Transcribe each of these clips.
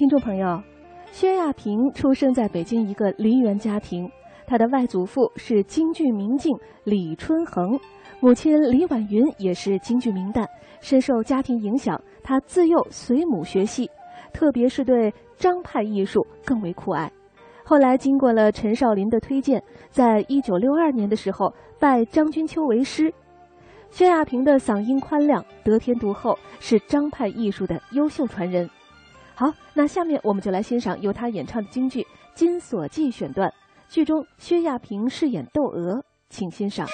听众朋友，薛亚平出生在北京一个梨园家庭，他的外祖父是京剧名镜李春恒，母亲李婉云也是京剧名旦，深受家庭影响，他自幼随母学戏，特别是对张派艺术更为酷爱。后来经过了陈少林的推荐，在一九六二年的时候拜张君秋为师。薛亚平的嗓音宽亮，得天独厚，是张派艺术的优秀传人。好，那下面我们就来欣赏由他演唱的京剧《金锁记》选段，剧中薛亚萍饰演窦娥，请欣赏。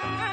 Yeah.